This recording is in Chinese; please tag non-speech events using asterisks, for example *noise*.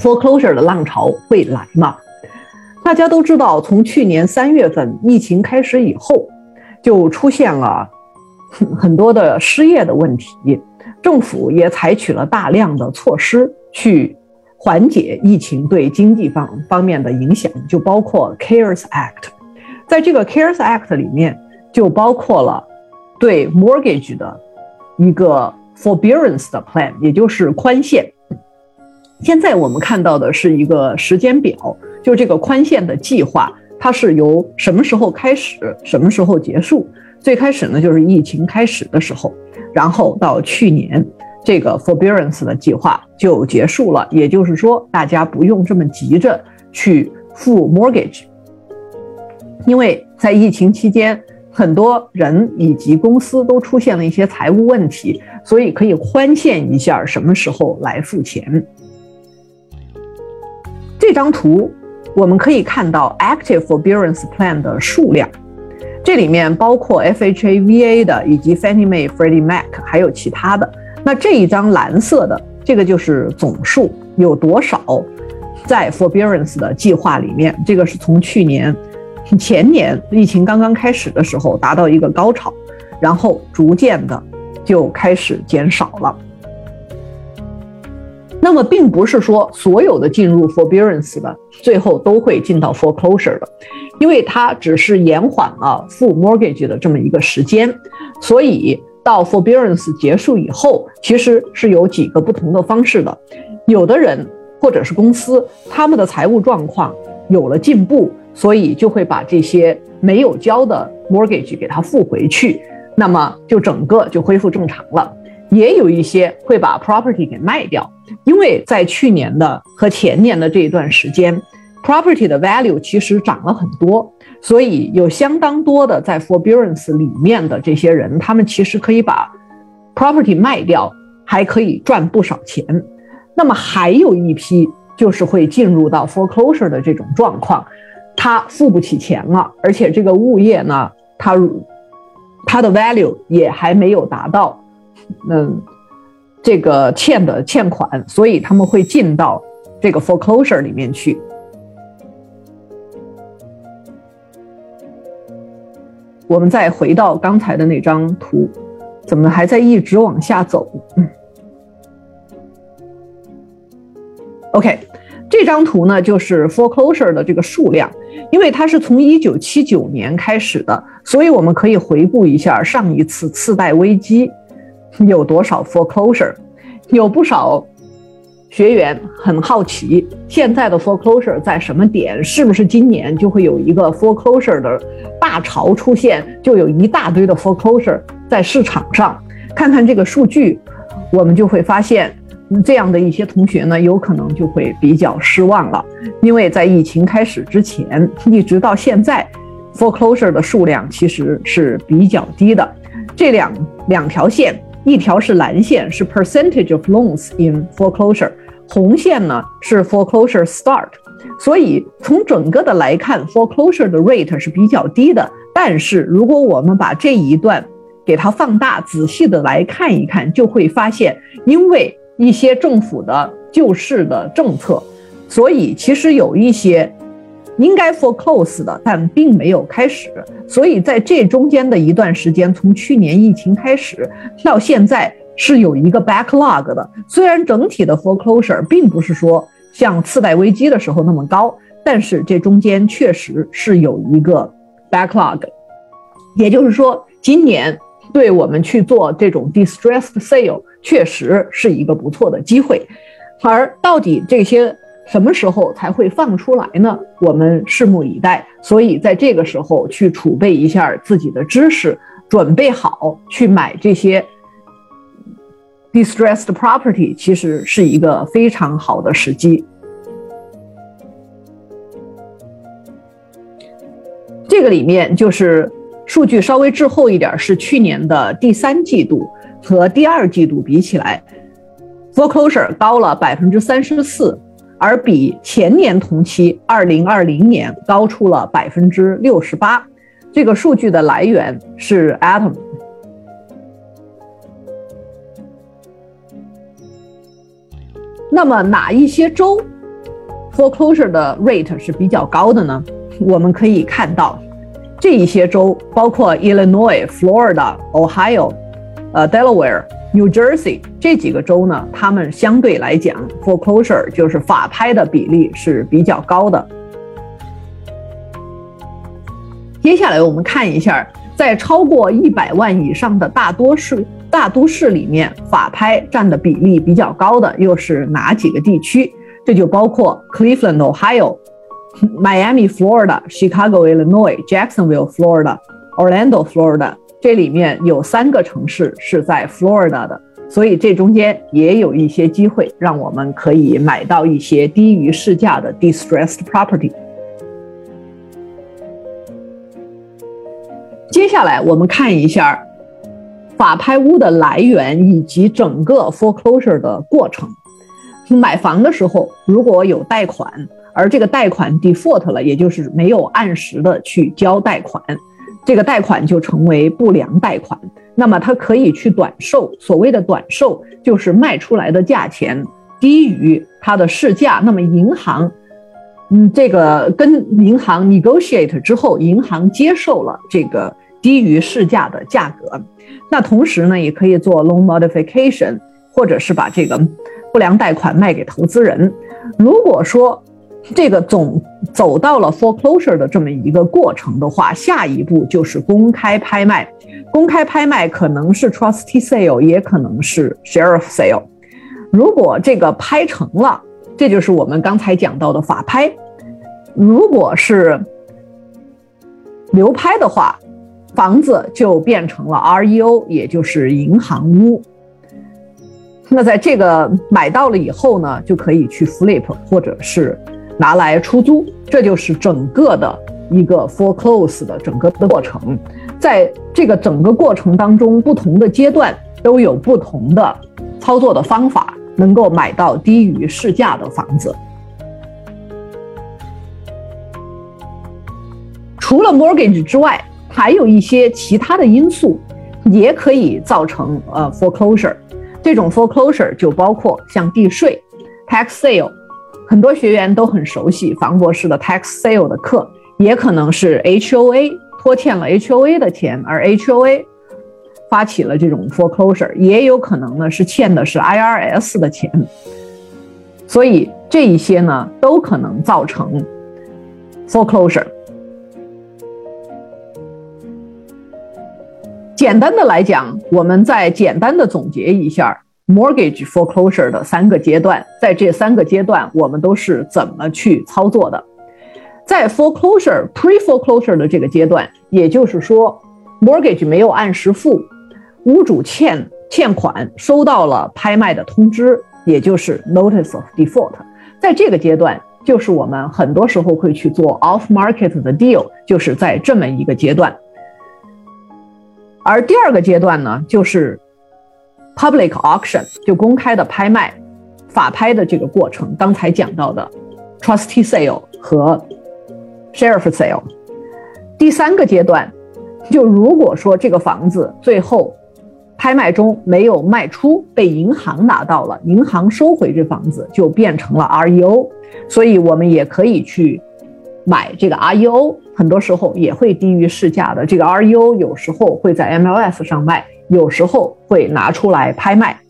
foreclosure 的浪潮会来吗？大家都知道，从去年三月份疫情开始以后，就出现了 *laughs* 很多的失业的问题，政府也采取了大量的措施去缓解疫情对经济方方面的影响，就包括 CARES Act。在这个 CARES Act 里面，就包括了对 mortgage 的一个 forbearance 的 plan，也就是宽限。现在我们看到的是一个时间表，就这个宽限的计划，它是由什么时候开始，什么时候结束？最开始呢，就是疫情开始的时候，然后到去年，这个 forbearance 的计划就结束了。也就是说，大家不用这么急着去付 mortgage，因为在疫情期间，很多人以及公司都出现了一些财务问题，所以可以宽限一下什么时候来付钱。这张图我们可以看到 active forbearance plan 的数量，这里面包括 FHA、VA 的，以及 Fannie Mae、Freddie Mac，还有其他的。那这一张蓝色的，这个就是总数有多少在 forbearance 的计划里面。这个是从去年、前年疫情刚刚开始的时候达到一个高潮，然后逐渐的就开始减少了。那么并不是说所有的进入 forbearance 的最后都会进到 foreclosure 的，因为它只是延缓了付 mortgage 的这么一个时间，所以到 forbearance 结束以后，其实是有几个不同的方式的。有的人或者是公司，他们的财务状况有了进步，所以就会把这些没有交的 mortgage 给它付回去，那么就整个就恢复正常了。也有一些会把 property 给卖掉。因为在去年的和前年的这一段时间，property 的 value 其实涨了很多，所以有相当多的在 forbearance 里面的这些人，他们其实可以把 property 卖掉，还可以赚不少钱。那么还有一批就是会进入到 foreclosure 的这种状况，他付不起钱了，而且这个物业呢，它它的 value 也还没有达到，嗯。这个欠的欠款，所以他们会进到这个 foreclosure 里面去。我们再回到刚才的那张图，怎么还在一直往下走？OK，这张图呢就是 foreclosure 的这个数量，因为它是从一九七九年开始的，所以我们可以回顾一下上一次次贷危机。*laughs* 有多少 foreclosure？有不少学员很好奇，现在的 foreclosure 在什么点？是不是今年就会有一个 foreclosure 的大潮出现？就有一大堆的 foreclosure 在市场上。看看这个数据，我们就会发现，这样的一些同学呢，有可能就会比较失望了，因为在疫情开始之前，一直到现在，foreclosure 的数量其实是比较低的。这两两条线。一条是蓝线，是 percentage of loans in foreclosure，红线呢是 foreclosure start。所以从整个的来看，foreclosure 的 rate 是比较低的。但是如果我们把这一段给它放大，仔细的来看一看，就会发现，因为一些政府的救市的政策，所以其实有一些。应该 foreclose 的，但并没有开始，所以在这中间的一段时间，从去年疫情开始到现在是有一个 backlog 的。虽然整体的 foreclosure 并不是说像次贷危机的时候那么高，但是这中间确实是有一个 backlog。也就是说，今年对我们去做这种 distressed sale 确实是一个不错的机会。而到底这些？什么时候才会放出来呢？我们拭目以待。所以在这个时候去储备一下自己的知识，准备好去买这些 distressed property，其实是一个非常好的时机。这个里面就是数据稍微滞后一点，是去年的第三季度和第二季度比起来，foreclosure 高了百分之三十四。而比前年同期，二零二零年高出了百分之六十八。这个数据的来源是 Atom。那么哪一些州 foreclosure 的 rate 是比较高的呢？我们可以看到，这一些州包括 Illinois、Florida、Ohio、呃 Delaware、New Jersey 这几个州呢，他们相对来讲 foreclosure 就是法拍的比例是比较高的。接下来我们看一下，在超过一百万以上的大多数大都市里面，法拍占的比例比较高的又是哪几个地区？这就包括 Cleveland、Ohio。Miami, Florida, Chicago, Illinois, Jacksonville, Florida, Orlando, Florida，这里面有三个城市是在 Florida 的，所以这中间也有一些机会，让我们可以买到一些低于市价的 distressed property。接下来我们看一下法拍屋的来源以及整个 foreclosure 的过程。买房的时候，如果有贷款。而这个贷款 default 了，也就是没有按时的去交贷款，这个贷款就成为不良贷款。那么它可以去短售，所谓的短售就是卖出来的价钱低于它的市价。那么银行，嗯，这个跟银行 negotiate 之后，银行接受了这个低于市价的价格。那同时呢，也可以做 loan modification，或者是把这个不良贷款卖给投资人。如果说这个总走到了 foreclosure 的这么一个过程的话，下一步就是公开拍卖。公开拍卖可能是 trustee sale，也可能是 sheriff sale。如果这个拍成了，这就是我们刚才讲到的法拍。如果是流拍的话，房子就变成了 REO，也就是银行屋。那在这个买到了以后呢，就可以去 flip，或者是。拿来出租，这就是整个的一个 foreclose 的整个的过程。在这个整个过程当中，不同的阶段都有不同的操作的方法，能够买到低于市价的房子。除了 mortgage 之外，还有一些其他的因素也可以造成呃 foreclosure。这种 foreclosure 就包括像地税 tax sale。很多学员都很熟悉房博士的 tax sale 的课，也可能是 HOA 拖欠了 HOA 的钱，而 HOA 发起了这种 foreclosure，也有可能呢是欠的是 IRS 的钱，所以这一些呢都可能造成 foreclosure。简单的来讲，我们再简单的总结一下。Mortgage foreclosure 的三个阶段，在这三个阶段，我们都是怎么去操作的？在 foreclosure pre foreclosure 的这个阶段，也就是说，mortgage 没有按时付，屋主欠欠款，收到了拍卖的通知，也就是 notice of default。在这个阶段，就是我们很多时候会去做 off market 的 deal，就是在这么一个阶段。而第二个阶段呢，就是。Public auction 就公开的拍卖，法拍的这个过程，刚才讲到的 trustee sale 和 sheriff sale。第三个阶段，就如果说这个房子最后拍卖中没有卖出，被银行拿到了，银行收回这房子就变成了 REO，所以我们也可以去买这个 REO，很多时候也会低于市价的。这个 REO 有时候会在 MLS 上卖。有时候会拿出来拍卖。